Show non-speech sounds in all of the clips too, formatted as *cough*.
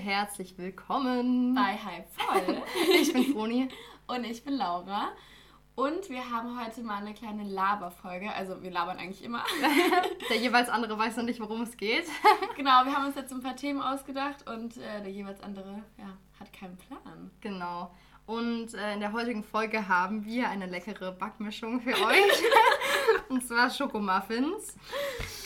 herzlich willkommen bei Hype Voll. *laughs* ich bin Froni. Und ich bin Laura. Und wir haben heute mal eine kleine Laberfolge. Also wir labern eigentlich immer. *laughs* der jeweils andere weiß noch nicht, worum es geht. *laughs* genau, wir haben uns jetzt ein paar Themen ausgedacht und äh, der jeweils andere ja, hat keinen Plan. Genau. Und äh, in der heutigen Folge haben wir eine leckere Backmischung für euch. und zwar Schokomuffins.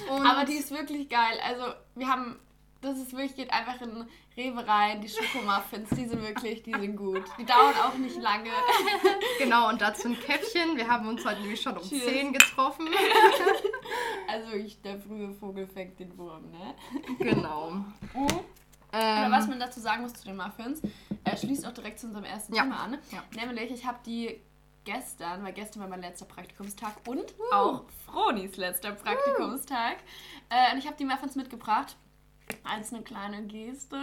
Und Aber die ist wirklich geil. Also wir haben das ist wirklich, geht einfach in Rewe rein, die Schokomuffins, die sind wirklich, die sind gut. Die dauern auch nicht lange. *laughs* Genau, und dazu ein Käppchen. Wir haben uns heute nämlich schon um Cheers. 10 getroffen. *laughs* Also ich, der frühe Vogel fängt den Wurm, ne? Genau. Mhm. Ähm, was man dazu sagen muss zu den Muffins, er schließt auch direkt zu unserem ersten ja. Thema an. Ja. Nämlich, ich habe die gestern, weil gestern war mein letzter Praktikumstag und uh. auch Fronis letzter Praktikumstag. Uh. Äh, und ich habe die Muffins mitgebracht als eine kleine Geste,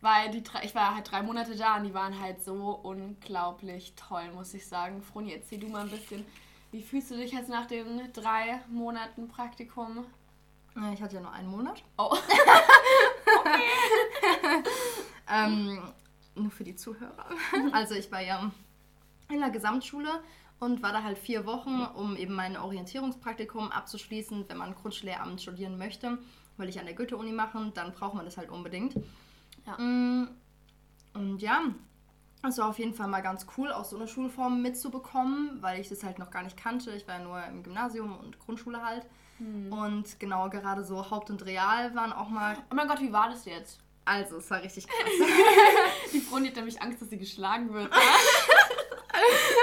weil die ich war halt drei Monate da und die waren halt so unglaublich toll, muss ich sagen. Froni, erzähl du mal ein bisschen, wie fühlst du dich jetzt nach den drei Monaten Praktikum? Ich hatte ja nur einen Monat. Oh. *laughs* *laughs* ähm, nur für die Zuhörer. Also ich war ja in der Gesamtschule und war da halt vier Wochen, um eben mein Orientierungspraktikum abzuschließen, wenn man Grundschullehramt studieren möchte will ich an der Goethe-Uni machen, dann braucht man das halt unbedingt. Ja. Mm, und ja, es war auf jeden Fall mal ganz cool, auch so eine Schulform mitzubekommen, weil ich das halt noch gar nicht kannte. Ich war ja nur im Gymnasium und Grundschule halt. Hm. Und genau, gerade so Haupt und Real waren auch mal. Oh mein Gott, wie war das jetzt? Also, es war richtig *laughs* krass. Die Freundin hat nämlich Angst, dass sie geschlagen wird. *laughs*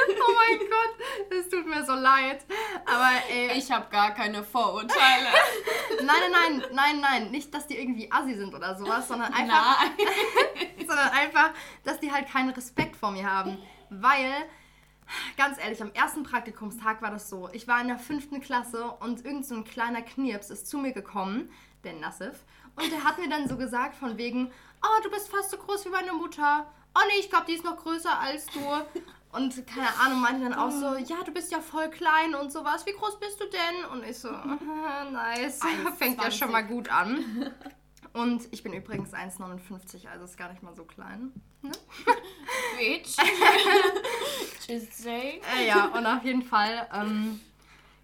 *laughs* oh mein Gott, es tut mir so leid. Aber ey. Ich habe gar keine Vorurteile. *laughs* nein, nein, nein, nein, nein. Nicht, dass die irgendwie assi sind oder sowas, sondern einfach. *laughs* sondern einfach, dass die halt keinen Respekt vor mir haben. Weil, ganz ehrlich, am ersten Praktikumstag war das so. Ich war in der fünften Klasse und irgend so ein kleiner Knirps ist zu mir gekommen, der Nassif. Und der hat mir dann so gesagt, von wegen, oh, du bist fast so groß wie meine Mutter. Oh nee, ich glaube, die ist noch größer als du. Und keine Ahnung, meinte dann auch so, oh. ja, du bist ja voll klein und sowas. Wie groß bist du denn? Und ich so, *laughs* nice. 1, *laughs* Fängt ja schon mal gut an. Und ich bin übrigens 1,59, also ist gar nicht mal so klein. Ne? Bitch. *laughs* Äh, ja, und auf jeden Fall ähm,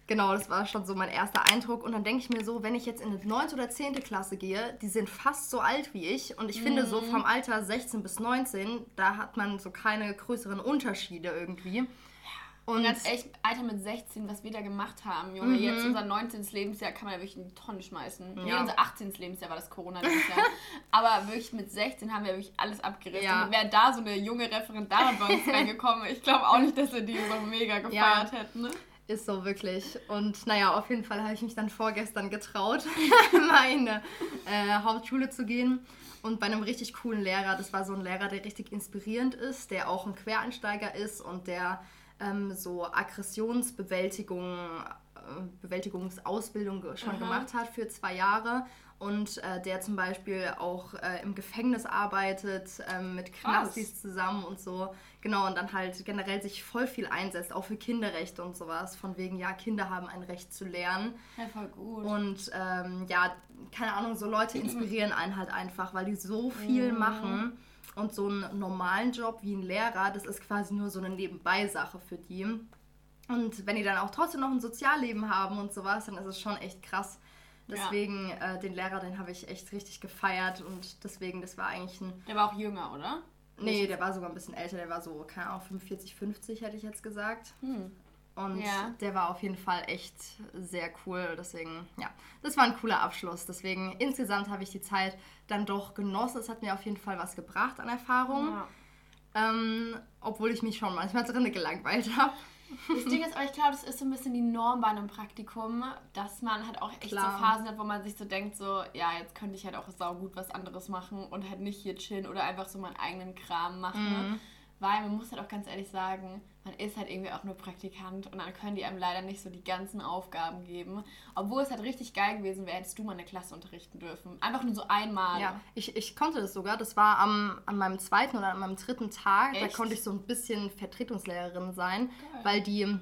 Genau, das war schon so mein erster Eindruck. Und dann denke ich mir so, wenn ich jetzt in die 9. oder 10. Klasse gehe, die sind fast so alt wie ich. Und ich mhm. finde so mhm. vom Alter 16 bis 19, da hat man so keine größeren Unterschiede irgendwie. Und ganz echt, Alter mit 16, was wir da gemacht haben, Junge, mhm. jetzt unser 19. Lebensjahr kann man ja wirklich in die Tonne schmeißen. Ja. Nee, unser 18. Lebensjahr war das Corona-Lebensjahr. *laughs* Aber wirklich mit 16 haben wir wirklich alles abgerissen. Ja. Und wäre da so eine junge Referendarin bei uns *laughs* reingekommen, ich glaube auch nicht, dass wir die so mega gefeiert ja. hätten. Ne? Ist so wirklich. Und naja, auf jeden Fall habe ich mich dann vorgestern getraut, *laughs* meine äh, Hauptschule zu gehen. Und bei einem richtig coolen Lehrer, das war so ein Lehrer, der richtig inspirierend ist, der auch ein Quereinsteiger ist und der ähm, so Aggressionsbewältigung, äh, Bewältigungsausbildung schon Aha. gemacht hat für zwei Jahre und äh, der zum Beispiel auch äh, im Gefängnis arbeitet, äh, mit Knastis zusammen und so. Genau, und dann halt generell sich voll viel einsetzt, auch für Kinderrechte und sowas. Von wegen, ja, Kinder haben ein Recht zu lernen. Ja, voll gut. Und ähm, ja, keine Ahnung, so Leute inspirieren einen halt einfach, weil die so viel mhm. machen. Und so einen normalen Job wie ein Lehrer, das ist quasi nur so eine Nebenbeisache für die. Und wenn die dann auch trotzdem noch ein Sozialleben haben und sowas, dann ist es schon echt krass. Deswegen, ja. äh, den Lehrer, den habe ich echt richtig gefeiert und deswegen, das war eigentlich ein. Der war auch jünger, oder? Nee, der war sogar ein bisschen älter, der war so, keine Ahnung, 45, 50 hätte ich jetzt gesagt. Hm. Und ja. der war auf jeden Fall echt sehr cool. Deswegen, ja, das war ein cooler Abschluss. Deswegen, insgesamt habe ich die Zeit dann doch genossen. Es hat mir auf jeden Fall was gebracht an Erfahrung. Ja. Ähm, obwohl ich mich schon manchmal drinnen gelangweilt habe. Das Ding ist, aber ich glaube, das ist so ein bisschen die Norm bei einem Praktikum, dass man halt auch echt Klar. so Phasen hat, wo man sich so denkt, so, ja, jetzt könnte ich halt auch saugut was anderes machen und halt nicht hier chillen oder einfach so meinen eigenen Kram machen. Mhm. Weil man muss halt auch ganz ehrlich sagen, man ist halt irgendwie auch nur Praktikant und dann können die einem leider nicht so die ganzen Aufgaben geben. Obwohl es halt richtig geil gewesen wäre, hättest du mal eine Klasse unterrichten dürfen. Einfach nur so einmal. Ja, ich, ich konnte das sogar. Das war am, an meinem zweiten oder an meinem dritten Tag. Echt? Da konnte ich so ein bisschen Vertretungslehrerin sein, geil. weil die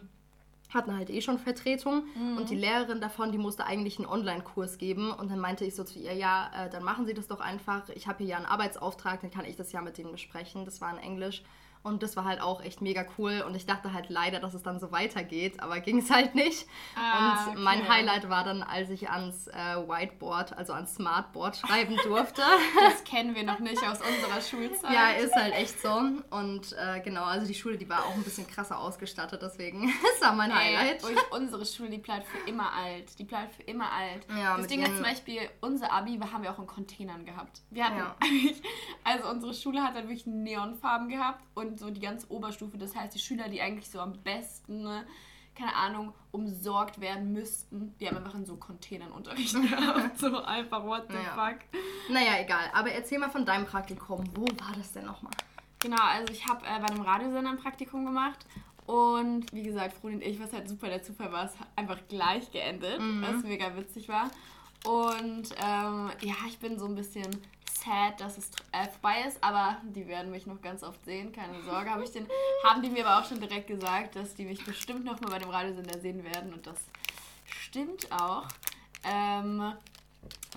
hatten halt eh schon Vertretung mhm. und die Lehrerin davon, die musste eigentlich einen Online-Kurs geben und dann meinte ich so zu ihr, ja, äh, dann machen Sie das doch einfach. Ich habe hier ja einen Arbeitsauftrag, dann kann ich das ja mit denen besprechen. Das war in Englisch. Und das war halt auch echt mega cool. Und ich dachte halt leider, dass es dann so weitergeht, aber ging es halt nicht. Ah, und okay. mein Highlight war dann, als ich ans äh, Whiteboard, also ans Smartboard schreiben *laughs* durfte. Das kennen wir noch nicht aus unserer Schulzeit. Ja, ist halt echt so. Und äh, genau, also die Schule, die war auch ein bisschen krasser ausgestattet, deswegen *laughs* ist war mein Highlight. Ey, unsere Schule, die bleibt für immer alt. Die bleibt für immer alt. Ja, das Ding ist zum Beispiel, unser Abi haben wir auch in Containern gehabt. Wir hatten ja. *laughs* also unsere Schule hat dann wirklich Neonfarben gehabt und so die ganze Oberstufe. Das heißt, die Schüler, die eigentlich so am besten, ne, keine Ahnung, umsorgt werden müssten, die haben einfach in so Containern Unterricht *laughs* gehabt. so einfach, what the naja. fuck. Naja, egal. Aber erzähl mal von deinem Praktikum. Wo war das denn nochmal? Genau, also ich habe äh, bei einem Radiosender ein Praktikum gemacht. Und wie gesagt, Froni und ich, was halt super der Zufall war, ist einfach gleich geendet, mhm. was mega witzig war. Und ähm, ja, ich bin so ein bisschen sad, dass es äh, vorbei ist, aber die werden mich noch ganz oft sehen, keine Sorge. Hab ich den, haben die mir aber auch schon direkt gesagt, dass die mich bestimmt noch mal bei dem Radiosender sehen werden und das stimmt auch. Ähm,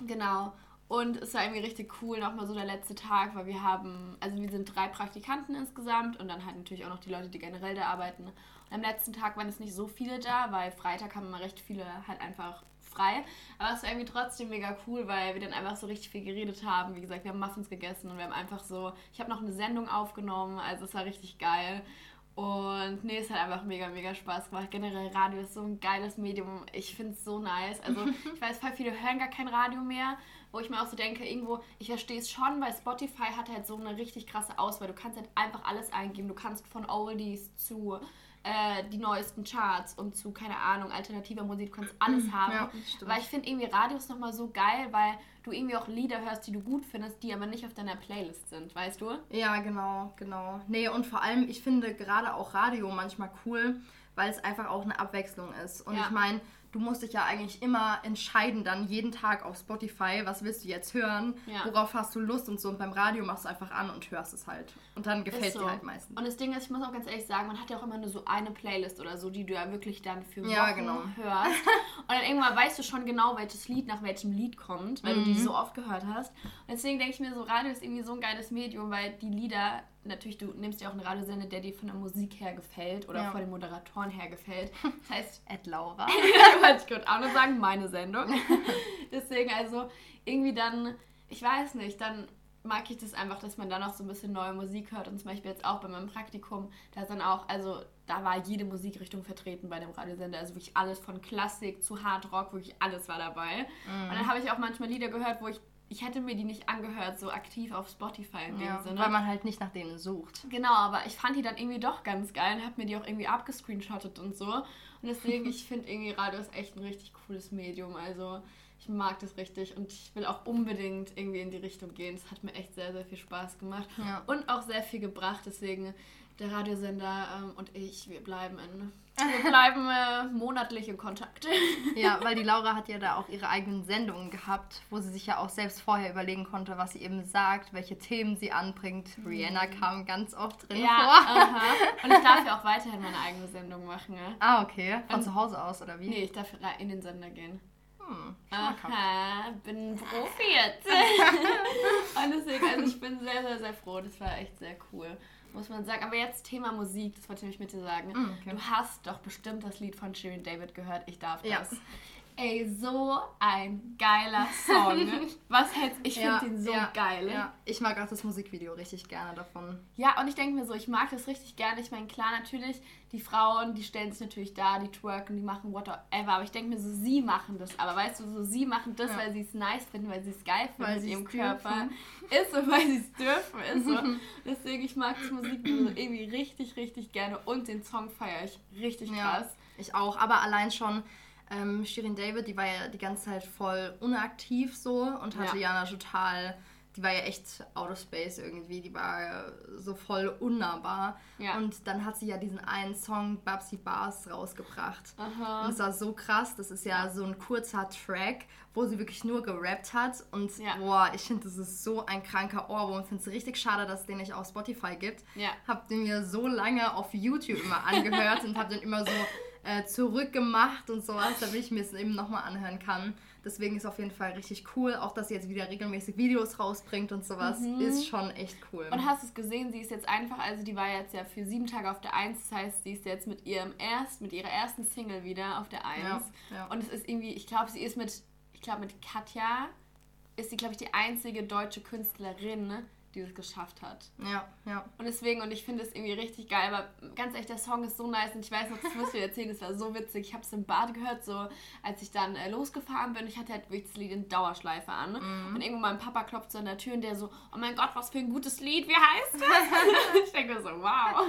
genau. Und es war irgendwie richtig cool, nochmal so der letzte Tag, weil wir haben, also wir sind drei Praktikanten insgesamt und dann halt natürlich auch noch die Leute, die generell da arbeiten. Und am letzten Tag waren es nicht so viele da, weil Freitag haben immer recht viele halt einfach frei. Aber es war irgendwie trotzdem mega cool, weil wir dann einfach so richtig viel geredet haben. Wie gesagt, wir haben Muffins gegessen und wir haben einfach so, ich habe noch eine Sendung aufgenommen, also es war richtig geil. Und nee, es hat einfach mega, mega Spaß gemacht. Generell Radio ist so ein geiles Medium. Ich finde es so nice. Also *laughs* ich weiß, voll viele hören gar kein Radio mehr. Wo ich mir auch so denke, irgendwo, ich verstehe es schon, weil Spotify hat halt so eine richtig krasse Auswahl. Du kannst halt einfach alles eingeben. Du kannst von Oldies zu äh, die neuesten Charts und zu, keine Ahnung, alternativer Musik, du kannst alles mhm. haben. Ja, weil ich finde irgendwie Radios nochmal so geil, weil du irgendwie auch Lieder hörst, die du gut findest, die aber nicht auf deiner Playlist sind, weißt du? Ja, genau, genau. Nee, und vor allem, ich finde gerade auch Radio manchmal cool, weil es einfach auch eine Abwechslung ist. Und ja. ich meine, du musst dich ja eigentlich immer entscheiden, dann jeden Tag auf Spotify, was willst du jetzt hören, ja. worauf hast du Lust und so. Und beim Radio machst du einfach an und hörst es halt. Und dann gefällt so. dir halt meistens. Und das Ding ist, ich muss auch ganz ehrlich sagen, man hat ja auch immer nur so eine Playlist oder so, die du ja wirklich dann für Wochen ja, genau. hörst. und dann irgendwann weißt du schon genau, welches Lied nach welchem Lied kommt, weil mhm. du die mhm. so oft gehört hast. Und deswegen denke ich mir so, Radio ist irgendwie so ein geiles Medium, weil die Lieder natürlich, du nimmst ja auch einen Radiosender, der dir von der Musik her gefällt oder ja. von den Moderatoren her gefällt. *laughs* Das heißt, Ed Laura. *laughs* *laughs* ich gerade auch noch sagen, meine Sendung. Deswegen also irgendwie dann, ich weiß nicht, dann mag ich das einfach, dass man dann auch so ein bisschen neue Musik hört. Und zum Beispiel jetzt auch bei meinem Praktikum, da ist dann auch, also da war jede Musikrichtung vertreten bei dem Radiosender. Also wirklich alles von Klassik zu Hard Rock, wirklich alles war dabei. Mm. Und dann habe ich auch manchmal Lieder gehört, wo ich ich hätte mir die nicht angehört, so aktiv auf Spotify in ja, dem Sinne. Weil man halt nicht nach denen sucht. Genau, aber ich fand die dann irgendwie doch ganz geil und habe mir die auch irgendwie abgescreenshottet und so. Und deswegen, *laughs* ich finde irgendwie Radio ist echt ein richtig cooles Medium. Also ich mag das richtig und ich will auch unbedingt irgendwie in die Richtung gehen. Es hat mir echt sehr, sehr viel Spaß gemacht ja. und auch sehr viel gebracht. Deswegen der Radiosender ähm, und ich, wir bleiben in wir bleiben äh, monatlich in Kontakt. *laughs* ja, weil die Laura hat ja da auch ihre eigenen Sendungen gehabt, wo sie sich ja auch selbst vorher überlegen konnte, was sie eben sagt, welche Themen sie anbringt. Mhm. Rihanna kam ganz oft drin ja, vor. Aha. Und ich darf ja auch weiterhin meine eigene Sendung machen. Ne? Ah, okay. Von Und, zu Hause aus, oder wie? Nee, ich darf in den Sender gehen. Hm, Aha, bin Profi jetzt. *laughs* *laughs* Und deswegen, also ich bin sehr, sehr, sehr froh. Das war echt sehr cool muss man sagen. Aber jetzt Thema Musik, das wollte ich nämlich mit dir sagen. Mm, okay. Du hast doch bestimmt das Lied von Shirin David gehört. Ich darf das. Ja. Ey, so ein geiler Song. *laughs* Was hältst Ich finde ja, den so ja, geil. Ja. Ich mag auch das Musikvideo richtig gerne davon. Ja, und ich denke mir so, ich mag das richtig gerne. Ich meine, klar, natürlich, die Frauen, die stellen sich natürlich da, die twerken, die machen whatever. Aber ich denke mir so, sie machen das. Aber weißt du, so sie machen das, weil sie es nice finden, weil sie es geil finden weil mit ihrem Körper. Ist so, weil sie es dürfen. Ist so. *laughs* Deswegen, ich mag das Musikvideo so irgendwie richtig, richtig gerne. Und den Song feiere ich richtig krass. ich auch. Aber allein schon ähm, Shirin David, die war ja die ganze Zeit voll unaktiv so und hatte ja, ja total, die war ja echt out of space irgendwie, die war so voll unnahbar. Ja. Und dann hat sie ja diesen einen Song Babsy Bars rausgebracht. Aha. Und es war so krass, das ist ja so ein kurzer Track, wo sie wirklich nur gerappt hat. Und ja. boah, ich finde, das ist so ein kranker Ohrwurm. Ich finde es richtig schade, dass es den nicht auf Spotify gibt. Ja. Hab den mir so lange auf YouTube immer angehört und hab dann immer so äh, zurückgemacht und sowas, damit ich mir es eben nochmal anhören kann. Deswegen ist auf jeden Fall richtig cool. Auch, dass sie jetzt wieder regelmäßig Videos rausbringt und sowas, mhm. ist schon echt cool. Und hast du es gesehen, sie ist jetzt einfach, also die war jetzt ja für sieben Tage auf der Eins, das heißt, sie ist jetzt mit ihrem erst, mit ihrer ersten Single wieder auf der Eins. Ja, ja. Und es ist irgendwie, ich glaube, sie ist mit, ich glaube mit Katja, ist sie, glaube ich, die einzige deutsche Künstlerin, die es geschafft hat. Ja, ja. Und deswegen, und ich finde es irgendwie richtig geil, aber ganz ehrlich, der Song ist so nice und ich weiß noch, das musst du dir erzählen, das war so witzig. Ich habe es im Bad gehört, so als ich dann äh, losgefahren bin. Ich hatte halt wirklich das Lied in Dauerschleife an. Mhm. Und irgendwo mein Papa klopft so an der Tür und der so, oh mein Gott, was für ein gutes Lied, wie heißt das? *laughs* ich denke so, wow. *laughs*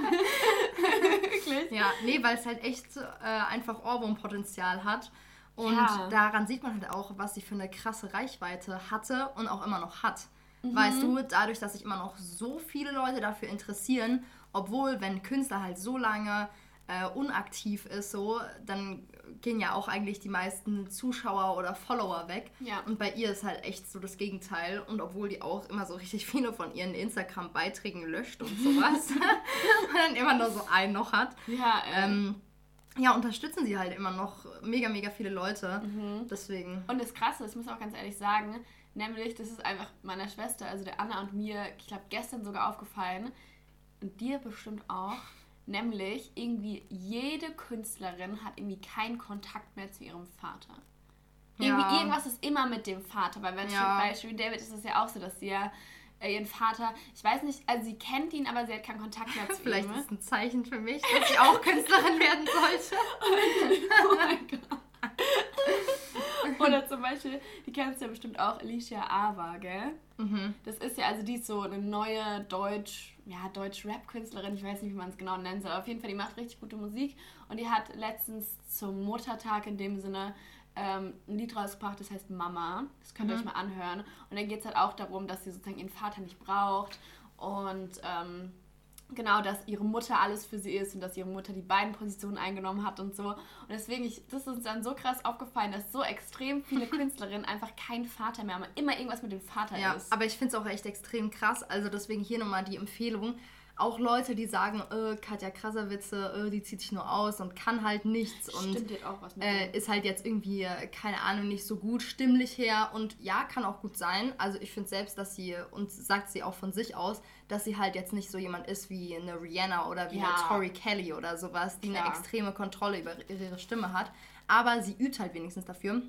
Wirklich? Ja, nee, weil es halt echt äh, einfach Ohrwurmpotenzial hat. Und ja. daran sieht man halt auch, was sie für eine krasse Reichweite hatte und auch immer noch hat. Mhm. Weißt du, dadurch, dass sich immer noch so viele Leute dafür interessieren, obwohl, wenn Künstler halt so lange äh, unaktiv ist, so, dann gehen ja auch eigentlich die meisten Zuschauer oder Follower weg. Ja. Und bei ihr ist halt echt so das Gegenteil. Und obwohl die auch immer so richtig viele von ihren Instagram-Beiträgen löscht und sowas, *laughs* *laughs* und dann immer nur so einen noch hat. Ja, äh. ähm, ja, unterstützen sie halt immer noch mega, mega viele Leute. Mhm. Deswegen. Und das Krasse, das muss ich auch ganz ehrlich sagen, Nämlich, das ist einfach meiner Schwester, also der Anna und mir, ich glaube, gestern sogar aufgefallen. Und dir bestimmt auch. Nämlich, irgendwie jede Künstlerin hat irgendwie keinen Kontakt mehr zu ihrem Vater. Irgendwie ja. irgendwas ist immer mit dem Vater. Weil wenn ja. zum Beispiel David ist es ja auch so, dass sie ja äh, ihren Vater, ich weiß nicht, also sie kennt ihn, aber sie hat keinen Kontakt mehr *laughs* zu Vielleicht ihm. Vielleicht ist es ein Zeichen für mich, dass sie auch Künstlerin werden sollte. *laughs* oh mein Gott. *laughs* Oder zum Beispiel, die kennst du ja bestimmt auch, Alicia Ava, gell? Mhm. Das ist ja, also die ist so eine neue Deutsch, ja, Deutsch-Rap-Künstlerin, ich weiß nicht, wie man es genau nennen soll. Auf jeden Fall, die macht richtig gute Musik und die hat letztens zum Muttertag in dem Sinne ähm, ein Lied rausgebracht, das heißt Mama. Das könnt ihr mhm. euch mal anhören. Und dann geht es halt auch darum, dass sie sozusagen ihren Vater nicht braucht und ähm, genau, dass ihre Mutter alles für sie ist und dass ihre Mutter die beiden Positionen eingenommen hat und so. Und deswegen, ich, das ist uns dann so krass aufgefallen, dass so extrem viele *laughs* Künstlerinnen einfach keinen Vater mehr haben, immer irgendwas mit dem Vater ja, ist. Aber ich finde es auch echt extrem krass. Also deswegen hier nochmal die Empfehlung auch Leute, die sagen, äh, Katja Krasserwitze, äh, die zieht sich nur aus und kann halt nichts und äh, ist halt jetzt irgendwie, keine Ahnung, nicht so gut stimmlich her. Und ja, kann auch gut sein. Also ich finde selbst, dass sie, und sagt sie auch von sich aus, dass sie halt jetzt nicht so jemand ist wie eine Rihanna oder wie ja. eine Tori Kelly oder sowas, die Klar. eine extreme Kontrolle über ihre Stimme hat. Aber sie übt halt wenigstens dafür.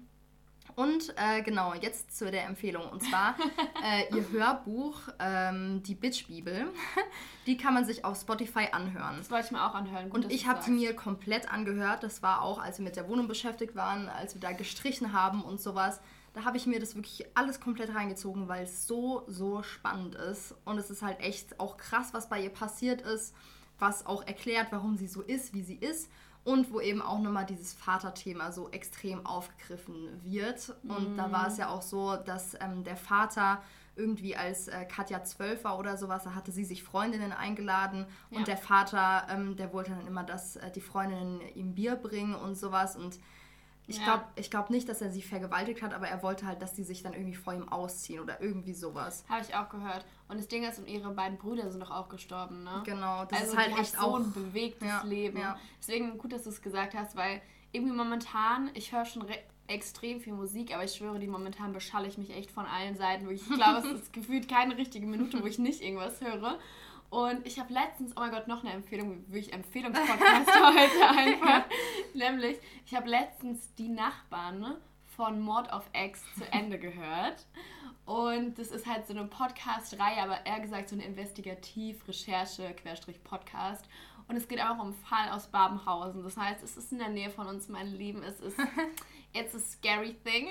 Und äh, genau, jetzt zu der Empfehlung. Und zwar *laughs* äh, ihr Hörbuch, ähm, die Bitch-Bibel. *laughs* die kann man sich auf Spotify anhören. Das wollte ich mir auch anhören. Gut, und ich habe sie mir komplett angehört. Das war auch, als wir mit der Wohnung beschäftigt waren, als wir da gestrichen haben und sowas. Da habe ich mir das wirklich alles komplett reingezogen, weil es so, so spannend ist. Und es ist halt echt auch krass, was bei ihr passiert ist, was auch erklärt, warum sie so ist, wie sie ist und wo eben auch nochmal dieses Vaterthema so extrem aufgegriffen wird. Und mm. da war es ja auch so, dass ähm, der Vater irgendwie als äh, Katja zwölf war oder sowas, da hatte sie sich Freundinnen eingeladen ja. und der Vater, ähm, der wollte dann immer, dass äh, die Freundinnen ihm Bier bringen und sowas und ich ja. glaube glaub nicht, dass er sie vergewaltigt hat, aber er wollte halt, dass die sich dann irgendwie vor ihm ausziehen oder irgendwie sowas. Habe ich auch gehört. Und das Ding ist, und ihre beiden Brüder sind doch auch gestorben, ne? Genau, das also ist halt echt so auch ein bewegtes ja, Leben. Ja. Deswegen gut, dass du es gesagt hast, weil irgendwie momentan, ich höre schon extrem viel Musik, aber ich schwöre, die momentan beschalle ich mich echt von allen Seiten. Ich glaube, es *laughs* ist gefühlt keine richtige Minute, wo ich nicht irgendwas höre. Und ich habe letztens, oh mein Gott, noch eine Empfehlung, wirklich Empfehlungspodcast heute *laughs* einfach. Nämlich, ich habe letztens die Nachbarn von Mord of X zu Ende gehört. Und das ist halt so eine Podcast-Reihe, aber eher gesagt so eine Investigativ-Recherche-Podcast. Und es geht einfach um einen Fall aus Babenhausen. Das heißt, es ist in der Nähe von uns, mein Leben. Es ist *laughs* it's a scary thing.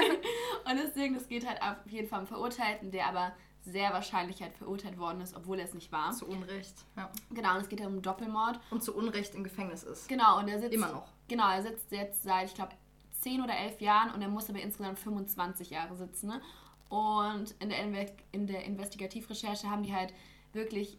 *laughs* und deswegen, es geht halt auf jeden Fall um Verurteilten, der aber sehr wahrscheinlich halt verurteilt worden ist, obwohl er es nicht war. Zu Unrecht, ja. Genau, und es geht ja um Doppelmord. Und zu Unrecht im Gefängnis ist. Genau, und er sitzt... Immer noch. Genau, er sitzt jetzt seit, ich glaube, 10 oder 11 Jahren und er muss aber insgesamt 25 Jahre sitzen. Ne? Und in der, Inve in der Investigativrecherche haben die halt wirklich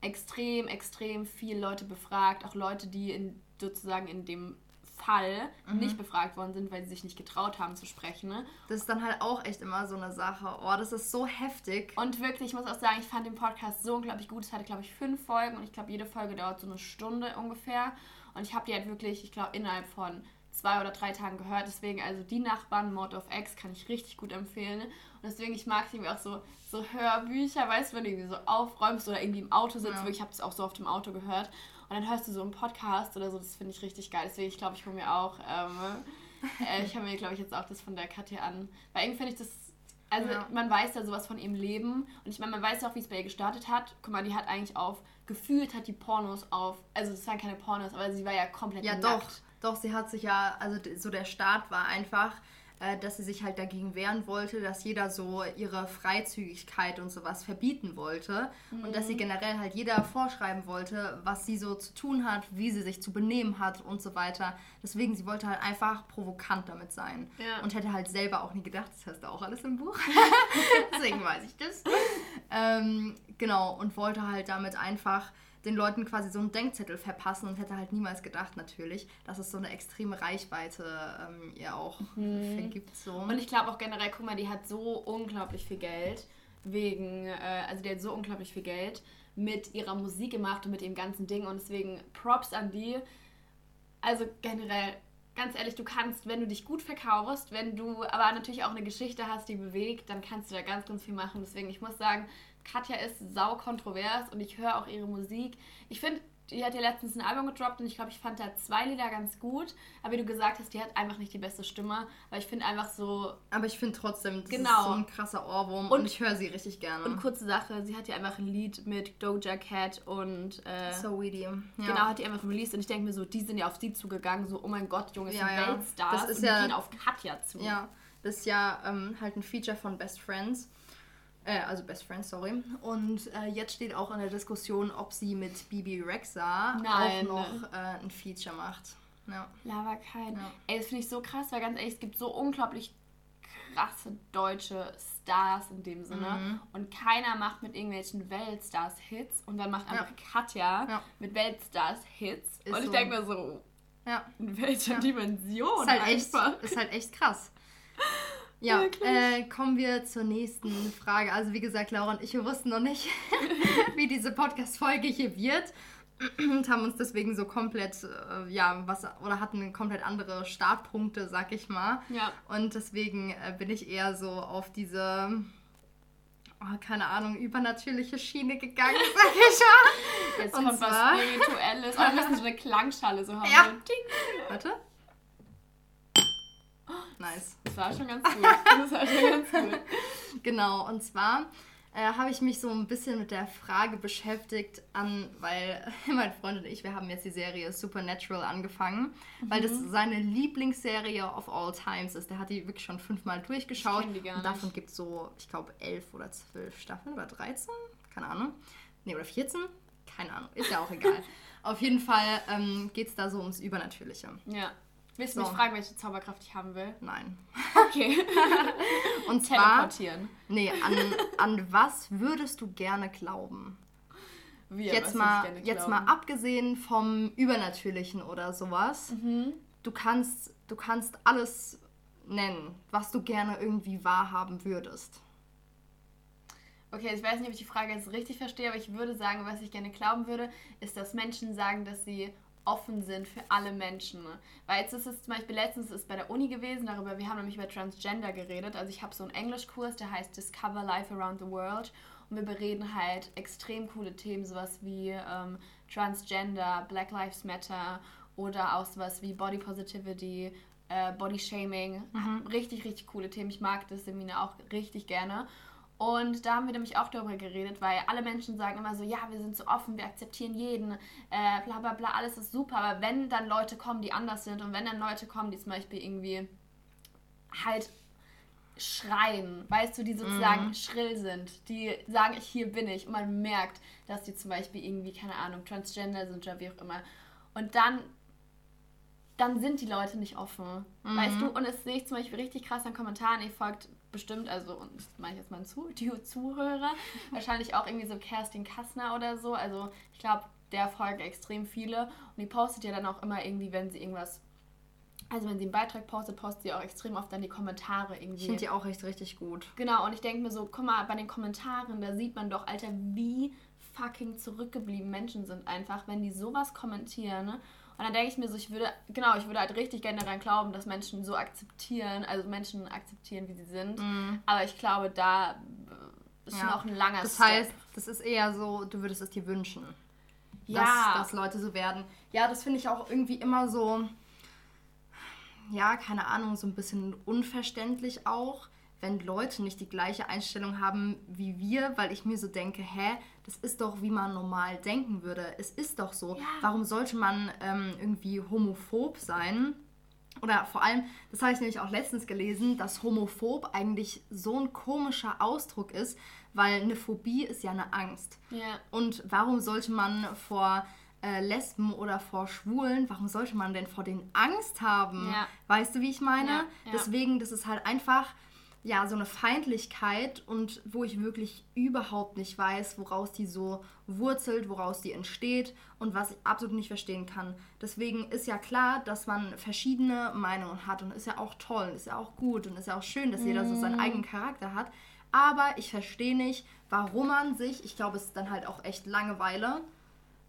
extrem, extrem viele Leute befragt, auch Leute, die in, sozusagen in dem Fall mhm. nicht befragt worden sind, weil sie sich nicht getraut haben zu sprechen. Ne? Das ist dann halt auch echt immer so eine Sache. Oh, das ist so heftig. Und wirklich, ich muss auch sagen, ich fand den Podcast so unglaublich gut. Es hatte, glaube ich, fünf Folgen und ich glaube, jede Folge dauert so eine Stunde ungefähr. Und ich habe die halt wirklich, ich glaube, innerhalb von zwei oder drei Tagen gehört. Deswegen, also die Nachbarn, Mord of X, kann ich richtig gut empfehlen. Und deswegen, ich mag irgendwie auch so, so Hörbücher, weißt du, wenn du irgendwie so aufräumst oder irgendwie im Auto sitzt. Ja. Ich habe das auch so oft im Auto gehört. Und dann hörst du so einen Podcast oder so, das finde ich richtig geil. Deswegen, ich glaube, ich hole mir auch, ähm, äh, ich habe mir, glaube ich, jetzt auch das von der Katja an. Weil irgendwie finde ich das also ja. man weiß ja sowas von ihrem Leben. Und ich meine, man weiß ja auch, wie es bei ihr gestartet hat. Guck mal, die hat eigentlich auf, gefühlt hat die Pornos auf, also das waren keine Pornos, aber sie war ja komplett Ja, nackt. doch. Doch, sie hat sich ja, also so der Start war einfach, äh, dass sie sich halt dagegen wehren wollte, dass jeder so ihre Freizügigkeit und sowas verbieten wollte mhm. und dass sie mhm. generell halt jeder vorschreiben wollte, was sie so zu tun hat, wie sie sich zu benehmen hat und so weiter. Deswegen, sie wollte halt einfach provokant damit sein ja. und hätte halt selber auch nie gedacht, das hast du auch alles im Buch. *laughs* Deswegen weiß ich das. Ähm, genau, und wollte halt damit einfach den Leuten quasi so einen Denkzettel verpassen und hätte halt niemals gedacht natürlich, dass es so eine extreme Reichweite ähm, ihr auch mhm. vergibt. So. Und ich glaube auch generell, guck mal, die hat so unglaublich viel Geld wegen, äh, also die hat so unglaublich viel Geld mit ihrer Musik gemacht und mit ihrem ganzen Ding und deswegen Props an die. Also generell, ganz ehrlich, du kannst, wenn du dich gut verkaufst, wenn du aber natürlich auch eine Geschichte hast, die bewegt, dann kannst du da ganz, ganz viel machen. Deswegen, ich muss sagen, Katja ist sau kontrovers und ich höre auch ihre Musik. Ich finde, die hat ja letztens ein Album gedroppt und ich glaube, ich fand da zwei Lieder ganz gut. Aber wie du gesagt hast, die hat einfach nicht die beste Stimme. Weil ich finde einfach so. Aber ich finde trotzdem, das genau. ist so ein krasser Ohrwurm und, und ich höre sie richtig gerne. Und kurze Sache, sie hat ja einfach ein Lied mit Doja Cat und. Äh, so Weedy. Ja. Genau, hat die einfach released und ich denke mir so, die sind ja auf sie zugegangen, so, oh mein Gott, Junge, ja, ja. Weltstars. Das ist und ja, die gehen auf Katja zu. Ja, das ist ja ähm, halt ein Feature von Best Friends. Äh, also Best Friends, sorry. Und äh, jetzt steht auch in der Diskussion, ob sie mit Bibi Rexa Nein. auch noch äh, ein Feature macht. Ja. Lava kein. Ja. Ey, das finde ich so krass, weil ganz ehrlich, es gibt so unglaublich krasse deutsche Stars in dem Sinne. Mhm. Und keiner macht mit irgendwelchen Weltstars Hits und dann macht einfach ja. Katja ja. mit Weltstars Hits. Ist und ich so. denke mir so, ja. in welcher Dimension? Ist halt, einfach. echt, ist halt echt krass. Ja, äh, kommen wir zur nächsten Frage. Also wie gesagt, Laura und ich, wir wussten noch nicht, *laughs* wie diese Podcast-Folge hier wird und haben uns deswegen so komplett, äh, ja, was, oder hatten komplett andere Startpunkte, sag ich mal. Ja. Und deswegen äh, bin ich eher so auf diese, oh, keine Ahnung, übernatürliche Schiene gegangen, *laughs* sag ich ja. Jetzt und kommt zwar, was Spirituelles. Aber wir müssen so eine Klangschale so haben. Ja. Ding. Warte. Nice. Das war schon ganz gut. *laughs* Das war schon ganz gut. genau, und zwar äh, habe ich mich so ein bisschen mit der Frage beschäftigt, an, weil *laughs* mein Freund und ich, wir haben jetzt die Serie Supernatural angefangen, mhm. weil das mhm. seine Lieblingsserie of all times ist. Der hat die wirklich schon fünfmal durchgeschaut. Ich die gar und davon gibt es so, ich glaube, elf oder zwölf Staffeln oder 13, keine Ahnung. Nee, oder 14? Keine Ahnung, ist ja auch egal. *laughs* Auf jeden Fall ähm, geht es da so ums Übernatürliche. Ja. Willst du so. mich fragen, welche Zauberkraft ich haben will? Nein. Okay. *laughs* Und zwar. Teleportieren. Nee, an, an was würdest du gerne glauben? Wie, jetzt, mal, jetzt mal abgesehen vom Übernatürlichen oder sowas. Mhm. Du, kannst, du kannst alles nennen, was du gerne irgendwie wahrhaben würdest. Okay, ich weiß nicht, ob ich die Frage jetzt richtig verstehe, aber ich würde sagen, was ich gerne glauben würde, ist, dass Menschen sagen, dass sie offen sind für alle Menschen. Weil jetzt ist es zum Beispiel letztens ist bei der Uni gewesen, darüber, wir haben nämlich über Transgender geredet. Also ich habe so einen Englischkurs, der heißt Discover Life Around the World. Und wir bereden halt extrem coole Themen, sowas wie ähm, Transgender, Black Lives Matter oder auch sowas wie Body Positivity, äh, Body Shaming. Mhm. Richtig, richtig coole Themen. Ich mag das Seminar auch richtig gerne. Und da haben wir nämlich auch darüber geredet, weil alle Menschen sagen immer so, ja, wir sind so offen, wir akzeptieren jeden, äh, bla bla bla, alles ist super. Aber wenn dann Leute kommen, die anders sind und wenn dann Leute kommen, die zum Beispiel irgendwie halt schreien, weißt du, die sozusagen mhm. schrill sind, die sagen, ich hier bin ich und man merkt, dass die zum Beispiel irgendwie, keine Ahnung, transgender sind oder wie auch immer. Und dann dann sind die Leute nicht offen. Mhm. Weißt du? Und es sehe ich zum Beispiel richtig krass an Kommentaren. Ihr folgt bestimmt, also, und das meine ich jetzt mal zu, *laughs* die Zuhörer, wahrscheinlich auch irgendwie so Kerstin Kassner oder so. Also, ich glaube, der folgen extrem viele. Und die postet ja dann auch immer irgendwie, wenn sie irgendwas. Also wenn sie einen Beitrag postet, postet sie auch extrem oft dann die Kommentare irgendwie. Ich finde die auch echt richtig gut. Genau, und ich denke mir so, guck mal, bei den Kommentaren, da sieht man doch, Alter, wie fucking zurückgeblieben Menschen sind einfach, wenn die sowas kommentieren. Ne? Und dann denke ich mir so, ich würde, genau, ich würde halt richtig gerne daran glauben, dass Menschen so akzeptieren, also Menschen akzeptieren, wie sie sind. Mhm. Aber ich glaube, da ist ja. schon auch ein langer Das Step. heißt, das ist eher so, du würdest es dir wünschen. Ja. Dass, dass Leute so werden. Ja, das finde ich auch irgendwie immer so, ja, keine Ahnung, so ein bisschen unverständlich auch wenn Leute nicht die gleiche Einstellung haben wie wir, weil ich mir so denke, hä, das ist doch, wie man normal denken würde. Es ist doch so. Ja. Warum sollte man ähm, irgendwie homophob sein? Oder vor allem, das habe ich nämlich auch letztens gelesen, dass homophob eigentlich so ein komischer Ausdruck ist, weil eine Phobie ist ja eine Angst. Ja. Und warum sollte man vor äh, Lesben oder vor Schwulen, warum sollte man denn vor denen Angst haben? Ja. Weißt du, wie ich meine? Ja, Deswegen, das ist halt einfach ja, so eine Feindlichkeit und wo ich wirklich überhaupt nicht weiß, woraus die so wurzelt, woraus die entsteht und was ich absolut nicht verstehen kann. Deswegen ist ja klar, dass man verschiedene Meinungen hat und ist ja auch toll, ist ja auch gut und ist ja auch schön, dass jeder so seinen mhm. eigenen Charakter hat. Aber ich verstehe nicht, warum man sich, ich glaube, es ist dann halt auch echt Langeweile,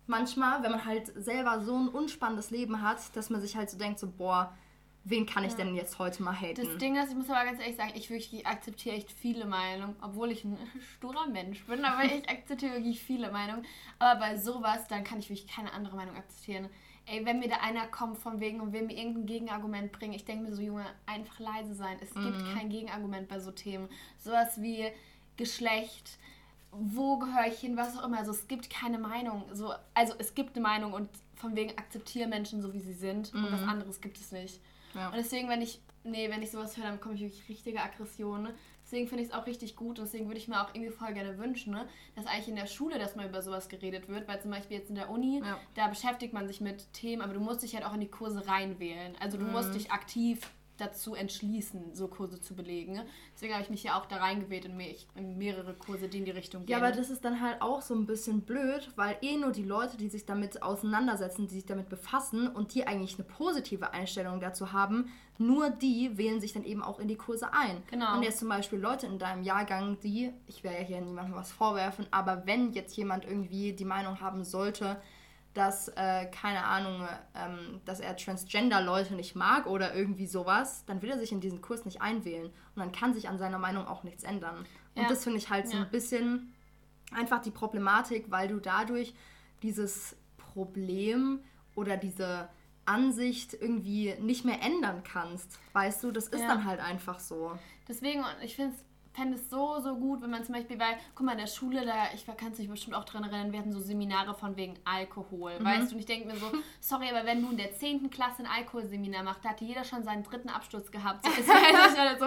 manchmal, wenn man halt selber so ein unspannendes Leben hat, dass man sich halt so denkt, so, boah, wen kann ich ja. denn jetzt heute mal haten? Das Ding ist, ich muss aber ganz ehrlich sagen, ich wirklich akzeptiere echt viele Meinungen, obwohl ich ein *laughs* sturer Mensch bin, aber ich akzeptiere wirklich viele Meinungen. Aber bei sowas, dann kann ich wirklich keine andere Meinung akzeptieren. Ey, wenn mir da einer kommt von wegen und will mir irgendein Gegenargument bringen, ich denke mir so, Junge, einfach leise sein. Es mhm. gibt kein Gegenargument bei so Themen. Sowas wie Geschlecht, wo gehöre ich hin, was auch immer. Also es gibt keine Meinung. So, also es gibt eine Meinung und von wegen akzeptiere Menschen so, wie sie sind mhm. und was anderes gibt es nicht. Ja. Und deswegen, wenn ich, nee, wenn ich sowas höre, dann bekomme ich wirklich richtige Aggressionen. Deswegen finde ich es auch richtig gut und deswegen würde ich mir auch irgendwie voll gerne wünschen, ne, dass eigentlich in der Schule, dass mal über sowas geredet wird, weil zum Beispiel jetzt in der Uni, ja. da beschäftigt man sich mit Themen, aber du musst dich halt auch in die Kurse reinwählen. Also du mhm. musst dich aktiv dazu entschließen, so Kurse zu belegen. Deswegen habe ich mich ja auch da reingewählt in, in, mehrere Kurse, die in die Richtung gehen. Ja, aber das ist dann halt auch so ein bisschen blöd, weil eh nur die Leute, die sich damit auseinandersetzen, die sich damit befassen und die eigentlich eine positive Einstellung dazu haben, nur die wählen sich dann eben auch in die Kurse ein. Genau. Und jetzt zum Beispiel Leute in deinem Jahrgang, die, ich werde ja hier niemandem was vorwerfen, aber wenn jetzt jemand irgendwie die Meinung haben sollte, dass, äh, keine Ahnung, ähm, dass er Transgender-Leute nicht mag oder irgendwie sowas, dann will er sich in diesen Kurs nicht einwählen. Und dann kann sich an seiner Meinung auch nichts ändern. Und ja. das finde ich halt so ja. ein bisschen einfach die Problematik, weil du dadurch dieses Problem oder diese Ansicht irgendwie nicht mehr ändern kannst. Weißt du, das ist ja. dann halt einfach so. Deswegen, ich finde es fände es so, so gut, wenn man zum Beispiel, weil, guck mal, in der Schule, da, ich kann es mich bestimmt auch dran erinnern, wir hatten so Seminare von wegen Alkohol, mhm. weißt du, und ich denke mir so, sorry, aber wenn du in der 10. Klasse ein Alkoholseminar machst, da hatte jeder schon seinen dritten Absturz gehabt. So, es, *laughs* so,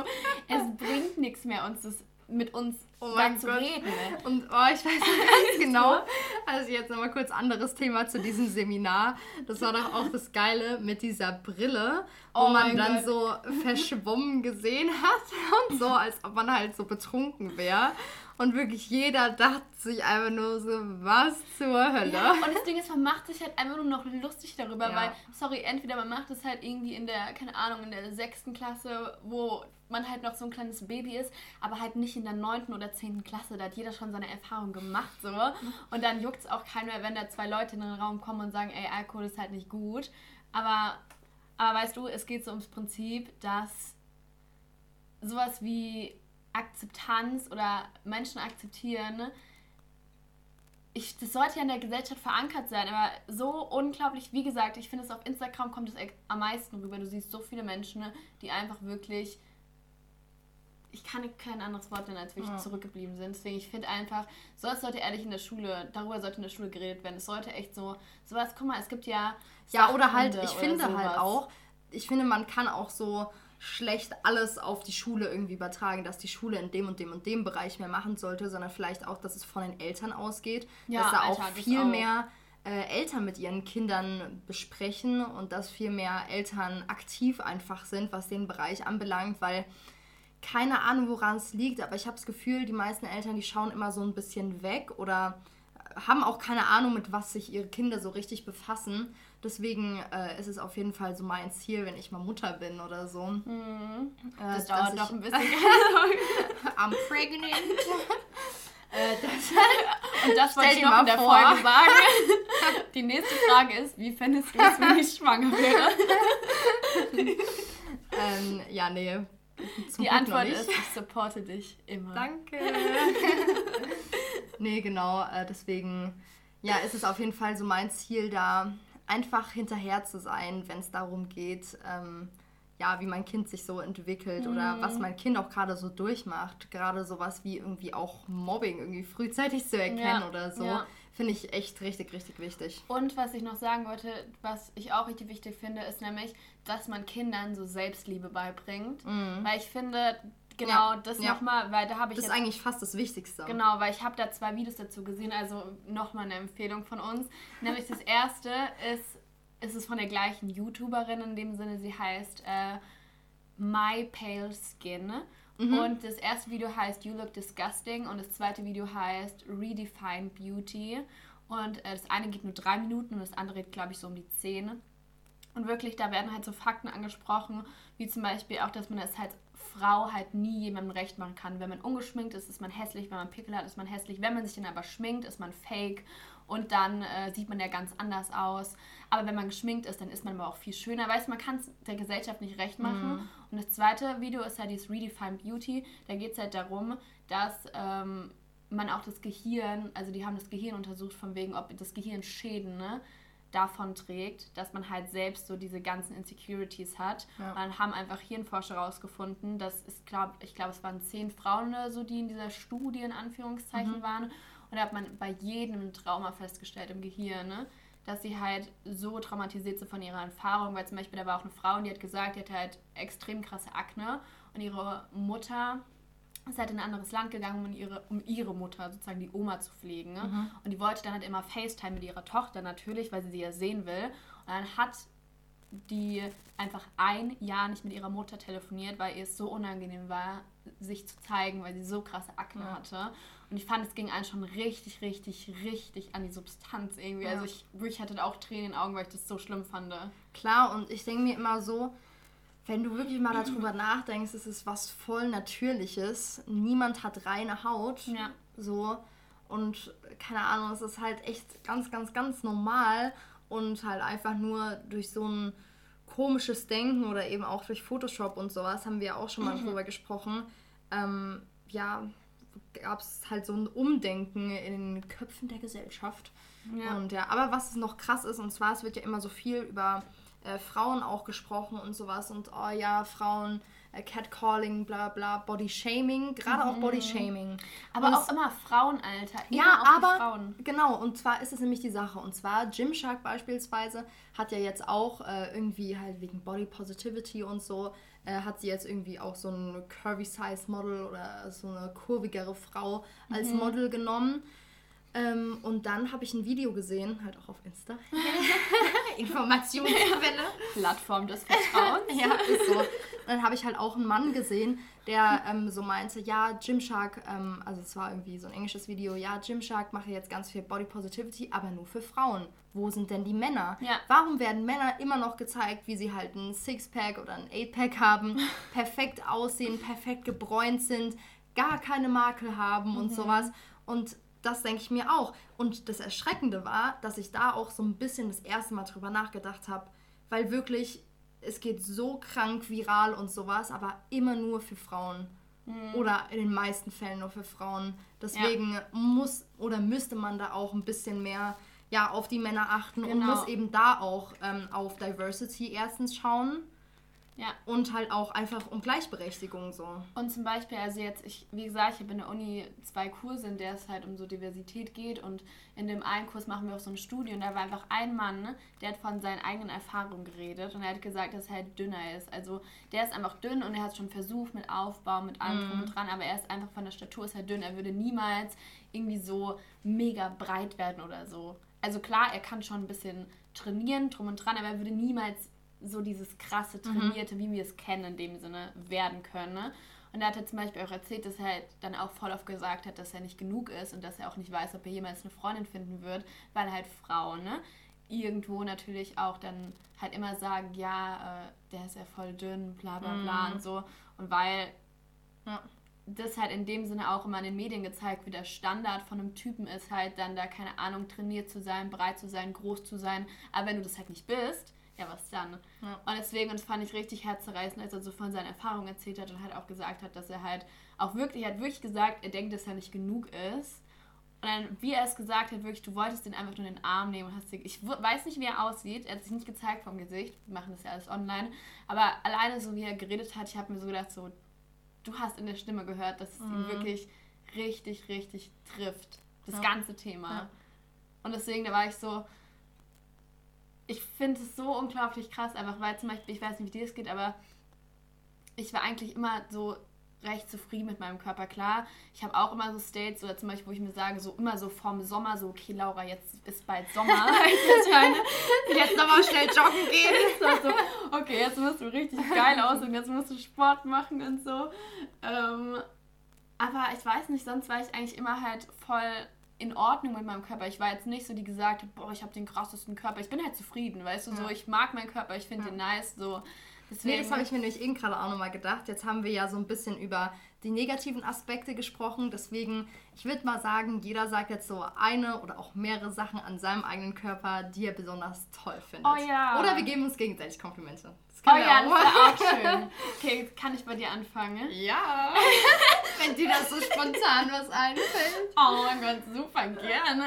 es bringt nichts mehr, uns das mit uns oh zu Gott. reden. Ne? Und oh, ich weiß ganz *laughs* genau, also jetzt nochmal kurz anderes Thema zu diesem Seminar. Das war doch auch das Geile mit dieser Brille, wo oh man dann Gott. so verschwommen gesehen hat *laughs* und so, als ob man halt so betrunken wäre. Und wirklich jeder dachte sich einfach nur so, was zur Hölle. Ja, und das Ding ist, man macht sich halt einfach nur noch lustig darüber, ja. weil, sorry, entweder man macht es halt irgendwie in der, keine Ahnung, in der sechsten Klasse, wo man halt noch so ein kleines Baby ist, aber halt nicht in der neunten oder zehnten Klasse. Da hat jeder schon seine Erfahrung gemacht, so. Und dann juckt es auch keinen mehr, wenn da zwei Leute in den Raum kommen und sagen, ey, Alkohol ist halt nicht gut. Aber, aber weißt du, es geht so ums Prinzip, dass sowas wie Akzeptanz oder Menschen akzeptieren, ich, das sollte ja in der Gesellschaft verankert sein, aber so unglaublich, wie gesagt, ich finde es auf Instagram kommt es am meisten rüber. Du siehst so viele Menschen, die einfach wirklich ich kann kein anderes Wort nennen, als wirklich ja. zurückgeblieben sind. Deswegen, ich finde einfach, sowas sollte ehrlich in der Schule, darüber sollte in der Schule geredet werden. Es sollte echt so, sowas, guck mal, es gibt ja. Ja, oder halt, ich finde sowas. halt auch, ich finde, man kann auch so schlecht alles auf die Schule irgendwie übertragen, dass die Schule in dem und dem und dem Bereich mehr machen sollte, sondern vielleicht auch, dass es von den Eltern ausgeht, ja, dass da Alter, auch viel auch. mehr äh, Eltern mit ihren Kindern besprechen und dass viel mehr Eltern aktiv einfach sind, was den Bereich anbelangt, weil keine Ahnung, woran es liegt, aber ich habe das Gefühl, die meisten Eltern, die schauen immer so ein bisschen weg oder haben auch keine Ahnung, mit was sich ihre Kinder so richtig befassen. Deswegen äh, ist es auf jeden Fall so mein Ziel, wenn ich mal Mutter bin oder so. Mhm. Äh, das dauert noch ein *laughs* bisschen. I'm pregnant. *laughs* äh, das, *laughs* und das wollte ich noch in der vor. Folge sagen. Die nächste Frage ist, wie fändest du es, wenn ich schwanger wäre? ähm, ja, nee. *laughs* Die Antwort ist, ich supporte dich immer. Danke. *laughs* nee, genau. Äh, deswegen, ja, ist es auf jeden Fall so mein Ziel, da einfach hinterher zu sein, wenn es darum geht, ähm, ja, wie mein Kind sich so entwickelt mhm. oder was mein Kind auch gerade so durchmacht. Gerade sowas wie irgendwie auch Mobbing irgendwie frühzeitig zu erkennen ja. oder so. Ja. Finde ich echt richtig, richtig wichtig. Und was ich noch sagen wollte, was ich auch richtig wichtig finde, ist nämlich, dass man Kindern so Selbstliebe beibringt. Mhm. Weil ich finde, genau ja, das ja. nochmal, weil da habe ich. Das ist eigentlich fast das Wichtigste. Genau, weil ich habe da zwei Videos dazu gesehen, also nochmal eine Empfehlung von uns. Nämlich das erste ist, ist es von der gleichen YouTuberin, in dem Sinne, sie heißt äh, My Pale Skin. Mhm. Und das erste Video heißt You Look Disgusting und das zweite Video heißt Redefine Beauty. Und äh, das eine geht nur drei Minuten und das andere geht, glaube ich, so um die zehn. Und wirklich, da werden halt so Fakten angesprochen, wie zum Beispiel auch, dass man es halt Frau halt nie jemandem recht machen kann. Wenn man ungeschminkt ist, ist man hässlich. Wenn man Pickel hat, ist man hässlich. Wenn man sich dann aber schminkt, ist man fake. Und dann äh, sieht man ja ganz anders aus. Aber wenn man geschminkt ist, dann ist man aber auch viel schöner. Weißt du, man kann es der Gesellschaft nicht recht machen. Mhm. Und das zweite Video ist halt dieses Redefine Beauty. Da geht es halt darum, dass ähm, man auch das Gehirn, also die haben das Gehirn untersucht, von wegen, ob das Gehirn Schäden, ne? davon trägt, dass man halt selbst so diese ganzen Insecurities hat. Ja. Und dann haben einfach Hirnforscher herausgefunden, dass es, glaub, ich glaube, es waren zehn Frauen oder so, die in dieser Studie in Anführungszeichen mhm. waren. Und da hat man bei jedem Trauma festgestellt im Gehirn, ne? dass sie halt so traumatisiert sind von ihrer Erfahrung, weil zum Beispiel da war auch eine Frau, die hat gesagt, die hatte halt extrem krasse Akne und ihre Mutter ist halt in ein anderes Land gegangen, um ihre, um ihre Mutter, sozusagen die Oma zu pflegen. Ne? Mhm. Und die wollte dann halt immer FaceTime mit ihrer Tochter natürlich, weil sie sie ja sehen will. Und dann hat die einfach ein Jahr nicht mit ihrer Mutter telefoniert, weil ihr es so unangenehm war, sich zu zeigen, weil sie so krasse Akne ja. hatte. Und ich fand, es ging einen schon richtig, richtig, richtig an die Substanz irgendwie. Ja. Also ich wirklich hatte auch Tränen in den Augen, weil ich das so schlimm fand. Klar, und ich denke mir immer so, wenn du wirklich mal darüber *clears throat* nachdenkst, es ist was voll Natürliches. Niemand hat reine Haut. Ja. So. Und keine Ahnung, es ist halt echt ganz, ganz, ganz normal und halt einfach nur durch so ein komisches Denken oder eben auch durch Photoshop und sowas, haben wir auch schon mal mhm. drüber gesprochen. Ähm, ja, gab es halt so ein Umdenken in den Köpfen der Gesellschaft. Ja. Und ja, aber was noch krass ist, und zwar, es wird ja immer so viel über äh, Frauen auch gesprochen und sowas und oh ja, Frauen, Catcalling, bla bla, Bodyshaming, gerade mhm. auch Bodyshaming. Aber und auch immer Frauenalter. Immer ja, aber Frauen. genau, und zwar ist es nämlich die Sache. Und zwar Gymshark beispielsweise hat ja jetzt auch äh, irgendwie halt wegen Body Positivity und so, äh, hat sie jetzt irgendwie auch so ein Curvy Size Model oder so eine kurvigere Frau als mhm. Model genommen. Ähm, und dann habe ich ein Video gesehen, halt auch auf Insta. *laughs* *laughs* Informationsquelle. Plattform des Vertrauens. ja, ist so. Und dann habe ich halt auch einen Mann gesehen, der ähm, so meinte, ja, Gymshark, ähm, also es war irgendwie so ein englisches Video, ja, Gymshark mache jetzt ganz viel Body Positivity, aber nur für Frauen. Wo sind denn die Männer? Ja. Warum werden Männer immer noch gezeigt, wie sie halt ein Sixpack oder ein Eightpack haben, *laughs* perfekt aussehen, perfekt gebräunt sind, gar keine Makel haben mhm. und sowas? Und das denke ich mir auch. Und das Erschreckende war, dass ich da auch so ein bisschen das erste Mal drüber nachgedacht habe, weil wirklich, es geht so krank viral und sowas, aber immer nur für Frauen. Mhm. Oder in den meisten Fällen nur für Frauen. Deswegen ja. muss oder müsste man da auch ein bisschen mehr ja, auf die Männer achten genau. und muss eben da auch ähm, auf Diversity erstens schauen ja. Und halt auch einfach um Gleichberechtigung so. Und zum Beispiel, also jetzt, ich, wie gesagt, ich habe in der Uni zwei Kurse, in der es halt um so Diversität geht und in dem einen Kurs machen wir auch so eine Studie und da war einfach ein Mann, ne, der hat von seinen eigenen Erfahrungen geredet und er hat gesagt, dass er halt dünner ist. Also der ist einfach dünn und er hat schon versucht mit Aufbau, mit allem drum und mhm. dran, aber er ist einfach von der Statur ist halt dünn. Er würde niemals irgendwie so mega breit werden oder so. Also klar, er kann schon ein bisschen trainieren, drum und dran, aber er würde niemals so dieses krasse mhm. Trainierte, mhm. wie wir es kennen in dem Sinne, werden können. Ne? Und er hat er zum Beispiel auch erzählt, dass er halt dann auch voll oft gesagt hat, dass er nicht genug ist und dass er auch nicht weiß, ob er jemals eine Freundin finden wird, weil halt Frauen, ne? Irgendwo natürlich auch dann halt immer sagen, ja, äh, der ist ja voll dünn, bla bla bla mhm. und so. Und weil ja. das halt in dem Sinne auch immer in den Medien gezeigt, wie der Standard von einem Typen ist, halt dann da, keine Ahnung, trainiert zu sein, breit zu sein, groß zu sein. Aber wenn du das halt nicht bist, ja, was dann? Ja. Und deswegen, und das fand ich richtig herzzerreißend, als er so von seinen Erfahrungen erzählt hat und halt auch gesagt hat, dass er halt auch wirklich, er hat wirklich gesagt, er denkt, dass er nicht genug ist. Und dann, wie er es gesagt hat, wirklich, du wolltest den einfach nur in den Arm nehmen und hast dir, ich weiß nicht, wie er aussieht, er hat sich nicht gezeigt vom Gesicht, wir machen das ja alles online, aber alleine so, wie er geredet hat, ich habe mir so gedacht, so, du hast in der Stimme gehört, dass es mhm. ihn wirklich richtig, richtig trifft. Das ja. ganze Thema. Ja. Und deswegen, da war ich so, ich finde es so unglaublich krass, einfach weil zum Beispiel, ich weiß nicht, wie dir es geht, aber ich war eigentlich immer so recht zufrieden mit meinem Körper. Klar, ich habe auch immer so States, oder zum Beispiel, wo ich mir sage, so immer so vorm Sommer, so, okay, Laura, jetzt ist bald Sommer. *laughs* *laughs* jetzt nochmal schnell joggen gehen. *laughs* so, okay, jetzt musst du richtig geil aussehen, jetzt musst du Sport machen und so. Ähm, aber ich weiß nicht, sonst war ich eigentlich immer halt voll in Ordnung mit meinem Körper. Ich war jetzt nicht so, die gesagt hat, boah, ich habe den krassesten Körper. Ich bin halt zufrieden, weißt du, ja. so, ich mag meinen Körper, ich finde ja. den nice, so. Deswegen, nee, das habe ich mir nämlich eben gerade auch nochmal gedacht. Jetzt haben wir ja so ein bisschen über die negativen Aspekte gesprochen. Deswegen, ich würde mal sagen, jeder sagt jetzt so eine oder auch mehrere Sachen an seinem eigenen Körper, die er besonders toll findet. Oh ja. Oder wir geben uns gegenseitig Komplimente. oh ja, auch. das ist auch *laughs* schön. Okay, kann ich bei dir anfangen? Ja. *laughs* Wenn dir das so spontan was einfällt. Oh mein Gott, super gerne.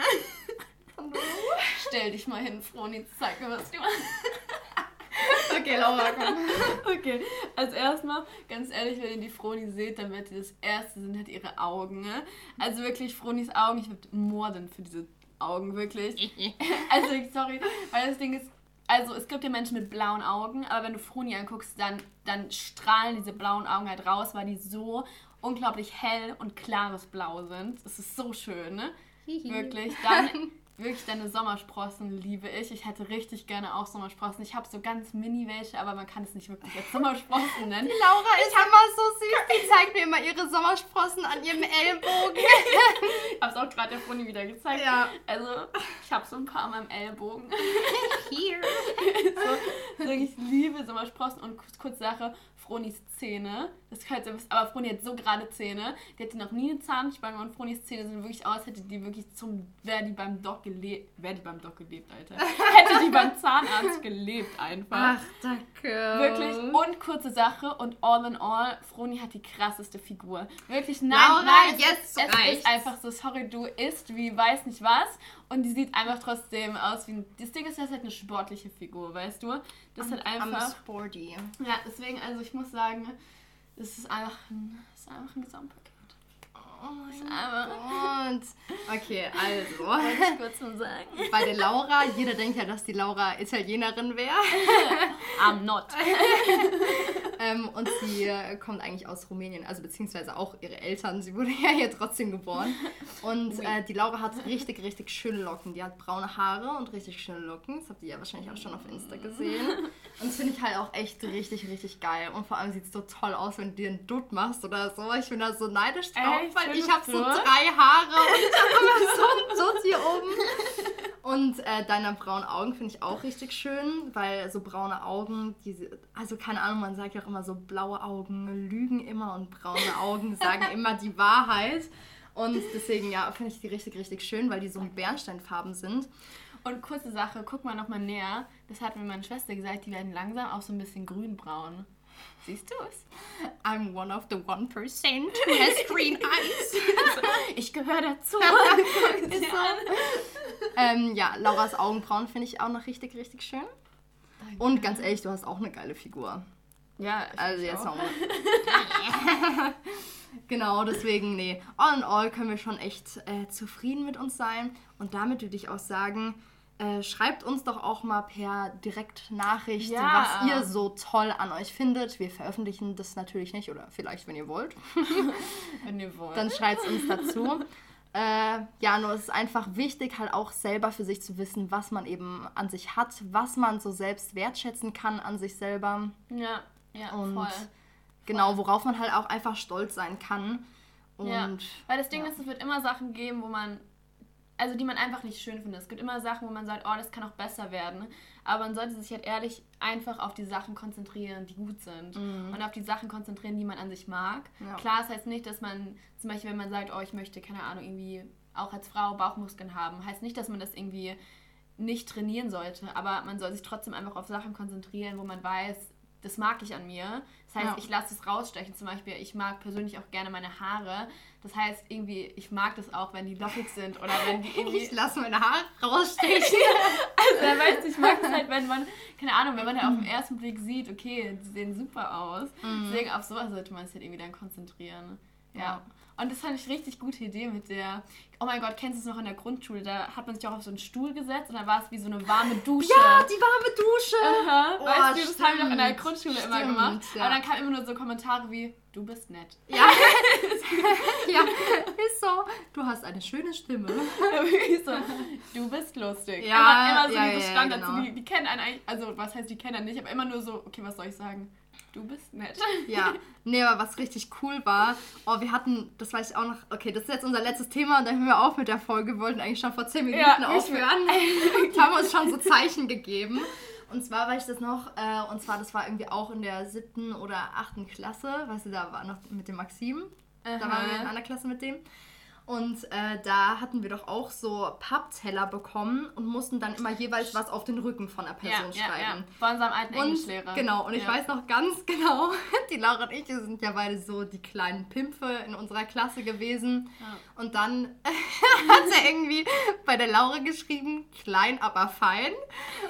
Stell dich mal hin, Froni, zeig mir, was du machst. Okay, Laura, komm. *laughs* Okay, als erstmal, ganz ehrlich, wenn ihr die Froni seht, dann wird ihr das erste sind halt ihre Augen. Ne? Also wirklich, Fronis Augen, ich würde morden für diese Augen, wirklich. *laughs* also, sorry, weil das Ding ist, also es gibt ja Menschen mit blauen Augen, aber wenn du Froni anguckst, dann, dann strahlen diese blauen Augen halt raus, weil die so unglaublich hell und klares Blau sind. Das ist so schön, ne? Wirklich. Dann *laughs* wirklich deine Sommersprossen liebe ich. Ich hätte richtig gerne auch Sommersprossen. Ich habe so ganz mini welche, aber man kann es nicht wirklich als Sommersprossen *laughs* nennen. Die Laura ist immer so süß. Die *laughs* zeigt mir immer ihre Sommersprossen an ihrem Ellbogen. *laughs* ich habe es auch gerade der Froni wieder gezeigt. Ja. Also, ich habe so ein paar an meinem Ellbogen. Hier. so, so, ich liebe Sommersprossen und kurz, kurz Sache, Fronis Zähne. Das könnt ihr wissen, aber Froni hat so gerade Zähne. Die hatte noch nie eine Zahnspange und Fronis Zähne sind wirklich aus, hätte die wirklich zum, wäre die beim Doc gelebt, wäre die beim Doc gelebt, Alter. *laughs* hätte die beim Zahnarzt gelebt einfach. Ach, danke. Wirklich. Und kurze Sache und all in all, Froni hat die krasseste Figur. Wirklich, nein, Laura, nein, jetzt es, es ist einfach so, sorry, du isst wie weiß nicht was und die sieht einfach trotzdem aus wie ein, das Ding ist, das ist halt eine sportliche Figur, weißt du? Das ist halt einfach. sporty. Ja, deswegen, also ich muss sagen, es ist einfach ein, es ist einfach ein Gesamtpaket. Oh mein Gott. Okay, also. *laughs* ich kurz mal sagen. Bei der Laura, jeder denkt ja, dass die Laura Italienerin wäre. *laughs* I'm not. *laughs* ähm, und sie äh, kommt eigentlich aus Rumänien, also beziehungsweise auch ihre Eltern. Sie wurde ja hier trotzdem geboren. Und äh, die Laura hat richtig, richtig schöne Locken. Die hat braune Haare und richtig schöne Locken. Das habt ihr ja wahrscheinlich auch schon auf Insta gesehen. Und das finde ich halt auch echt richtig, richtig geil. Und vor allem sieht es so toll aus, wenn du dir einen Dutt machst oder so. Ich bin da so neidisch drauf, weil ich habe so drei Haare und *laughs* so Dutt hier oben. Und äh, deine braunen Augen finde ich auch richtig schön, weil so braune Augen, diese, also keine Ahnung, man sagt ja auch immer so, blaue Augen lügen immer und braune Augen sagen *laughs* immer die Wahrheit. Und deswegen, ja, finde ich die richtig, richtig schön, weil die so Bernsteinfarben sind. Und kurze Sache, guck mal nochmal näher. Das hat mir meine Schwester gesagt, die werden langsam auch so ein bisschen grünbraun. Siehst du es? I'm one of the one percent who has green *laughs* eyes. ich gehöre dazu. *laughs* ähm, ja, Lauras Augenbrauen finde ich auch noch richtig, richtig schön. Danke. Und ganz ehrlich, du hast auch eine geile Figur. Ja, also jetzt auch. noch. *laughs* genau, deswegen, nee. All in all können wir schon echt äh, zufrieden mit uns sein. Und damit würde ich auch sagen, äh, schreibt uns doch auch mal per Direktnachricht, ja. was ihr so toll an euch findet. Wir veröffentlichen das natürlich nicht, oder vielleicht, wenn ihr wollt. *laughs* wenn ihr wollt. Dann schreibt es uns dazu. *laughs* Äh, ja, nur es ist einfach wichtig, halt auch selber für sich zu wissen, was man eben an sich hat, was man so selbst wertschätzen kann an sich selber. Ja, ja, und voll. Genau, worauf man halt auch einfach stolz sein kann. Und, ja, weil das Ding ja. ist, es wird immer Sachen geben, wo man also die man einfach nicht schön findet. Es gibt immer Sachen, wo man sagt, oh, das kann auch besser werden. Aber man sollte sich halt ehrlich einfach auf die Sachen konzentrieren, die gut sind. Mhm. Und auf die Sachen konzentrieren, die man an sich mag. Ja. Klar, das heißt nicht, dass man, zum Beispiel, wenn man sagt, oh, ich möchte, keine Ahnung, irgendwie auch als Frau Bauchmuskeln haben, heißt nicht, dass man das irgendwie nicht trainieren sollte. Aber man soll sich trotzdem einfach auf Sachen konzentrieren, wo man weiß, das mag ich an mir. Das heißt, ja. ich lasse es rausstechen. Zum Beispiel, ich mag persönlich auch gerne meine Haare. Das heißt, irgendwie, ich mag das auch, wenn die lockig sind oder wenn die *laughs* irgendwie. Ich lasse meine Haare rausstechen. *laughs* also, er weiß, ich mag es halt, wenn man, keine Ahnung, wenn man ja auf den ersten Blick sieht, okay, die sehen super aus. Mhm. Deswegen auf sowas sollte man sich halt irgendwie dann konzentrieren. Ja. ja. Und das fand ich richtig gute Idee mit der. Oh mein Gott, kennst du es noch in der Grundschule? Da hat man sich auch auf so einen Stuhl gesetzt und dann war es wie so eine warme Dusche. Ja, die warme Dusche! Aha. Oh, weißt du, das haben wir noch in der Grundschule stimmt, immer gemacht. Ja. Aber dann kamen immer nur so Kommentare wie, du bist nett. Ja. *laughs* ja, ist so. Du hast eine schöne Stimme. *laughs* so, du bist lustig. Ja, immer, immer so ja, diese Standards. Ja, genau. die, die kennen einen eigentlich, also was heißt, die kennen einen nicht, aber immer nur so, okay, was soll ich sagen? Du bist nett. *laughs* Ja, nee, aber was richtig cool war, oh, wir hatten, das weiß ich auch noch, okay, das ist jetzt unser letztes Thema und dann hören wir auf mit der Folge. Wir wollten eigentlich schon vor 10 Minuten ja, aufhören. *laughs* Haben uns schon so Zeichen gegeben. Und zwar weiß ich das noch, äh, und zwar, das war irgendwie auch in der siebten oder achten Klasse, weißt du, da war noch mit dem Maxim. Aha. Da waren wir in einer Klasse mit dem. Und äh, da hatten wir doch auch so Pappteller bekommen und mussten dann immer jeweils was auf den Rücken von der Person ja, schreiben. Ja, ja. Bei unserem alten und, Englischlehrer. Genau, und ich weiß noch ganz *laughs* genau, die Laura und ich sind ja beide so die kleinen Pimpfe in unserer Klasse gewesen. Und dann *laughs* hat er irgendwie bei der Laura geschrieben, klein, aber fein.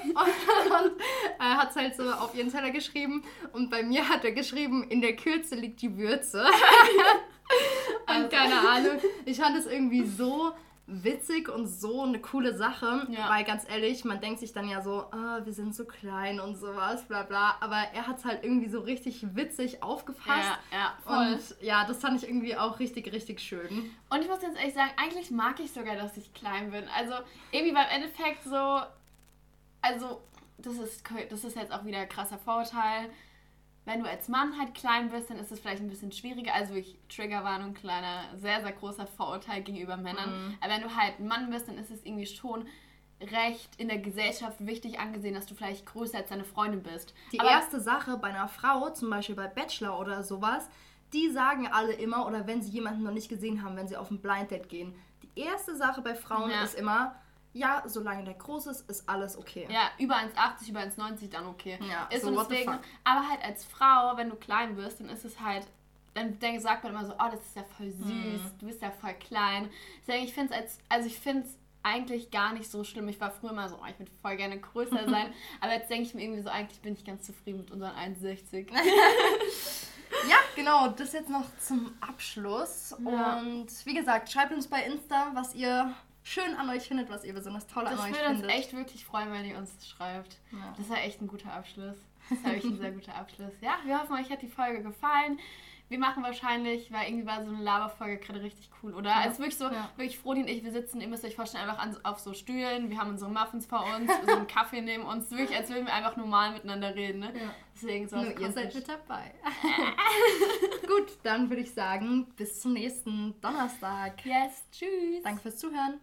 Und, und äh, hat es halt so auf ihren Teller geschrieben. Und bei mir hat er geschrieben, in der Kürze liegt die Würze. *laughs* *laughs* Und keine Ahnung, *laughs* ich fand es irgendwie so witzig und so eine coole Sache, ja. weil ganz ehrlich, man denkt sich dann ja so, oh, wir sind so klein und sowas, bla bla, aber er hat es halt irgendwie so richtig witzig aufgefasst. Ja, ja, voll. Und ja, das fand ich irgendwie auch richtig, richtig schön. Und ich muss ganz ehrlich sagen, eigentlich mag ich sogar, dass ich klein bin. Also irgendwie beim Endeffekt so, also das ist, das ist jetzt auch wieder ein krasser Vorurteil wenn du als Mann halt klein bist, dann ist es vielleicht ein bisschen schwieriger. Also ich Triggerwarnung, kleiner, sehr, sehr großer Vorurteil gegenüber Männern. Mhm. Aber wenn du halt ein Mann bist, dann ist es irgendwie schon recht in der Gesellschaft wichtig angesehen, dass du vielleicht größer als deine Freundin bist. Die Aber erste Sache bei einer Frau, zum Beispiel bei Bachelor oder sowas, die sagen alle immer, oder wenn sie jemanden noch nicht gesehen haben, wenn sie auf ein Blind Date gehen, die erste Sache bei Frauen ja. ist immer, ja, solange der groß ist, ist alles okay. Ja, über 1,80, über 1,90 dann okay. Ja, ist so und deswegen, aber halt als Frau, wenn du klein bist, dann ist es halt, dann denke, sagt man immer so, oh, das ist ja voll süß, mhm. du bist ja voll klein. Deswegen, ich finde es als, also ich finde es eigentlich gar nicht so schlimm. Ich war früher immer so, oh, ich würde voll gerne größer *laughs* sein. aber jetzt denke ich mir irgendwie so, eigentlich bin ich ganz zufrieden mit unseren 1,60. *laughs* *laughs* ja, genau, das jetzt noch zum Abschluss. Ja. Und wie gesagt, schreibt uns bei Insta, was ihr schön an euch findet, was ihr besonders toll das an euch findet. Das würde uns echt wirklich freuen, wenn ihr uns schreibt. Ja. Das war echt ein guter Abschluss. Das war echt ein sehr guter Abschluss. Ja, wir hoffen, euch hat die Folge gefallen. Wir machen wahrscheinlich, weil irgendwie war so eine Laberfolge gerade richtig cool, oder? Ja. Also wirklich so, ja. wirklich Frodi und ich, wir sitzen, ihr müsst euch vorstellen, einfach an, auf so Stühlen, wir haben unsere Muffins vor uns, *laughs* so einen Kaffee neben uns, wirklich, als würden wir einfach normal miteinander reden, ne? Ja. Deswegen so. Nur ihr seid mit dabei. *laughs* Gut, dann würde ich sagen, bis zum nächsten Donnerstag. Yes, tschüss. Danke fürs Zuhören.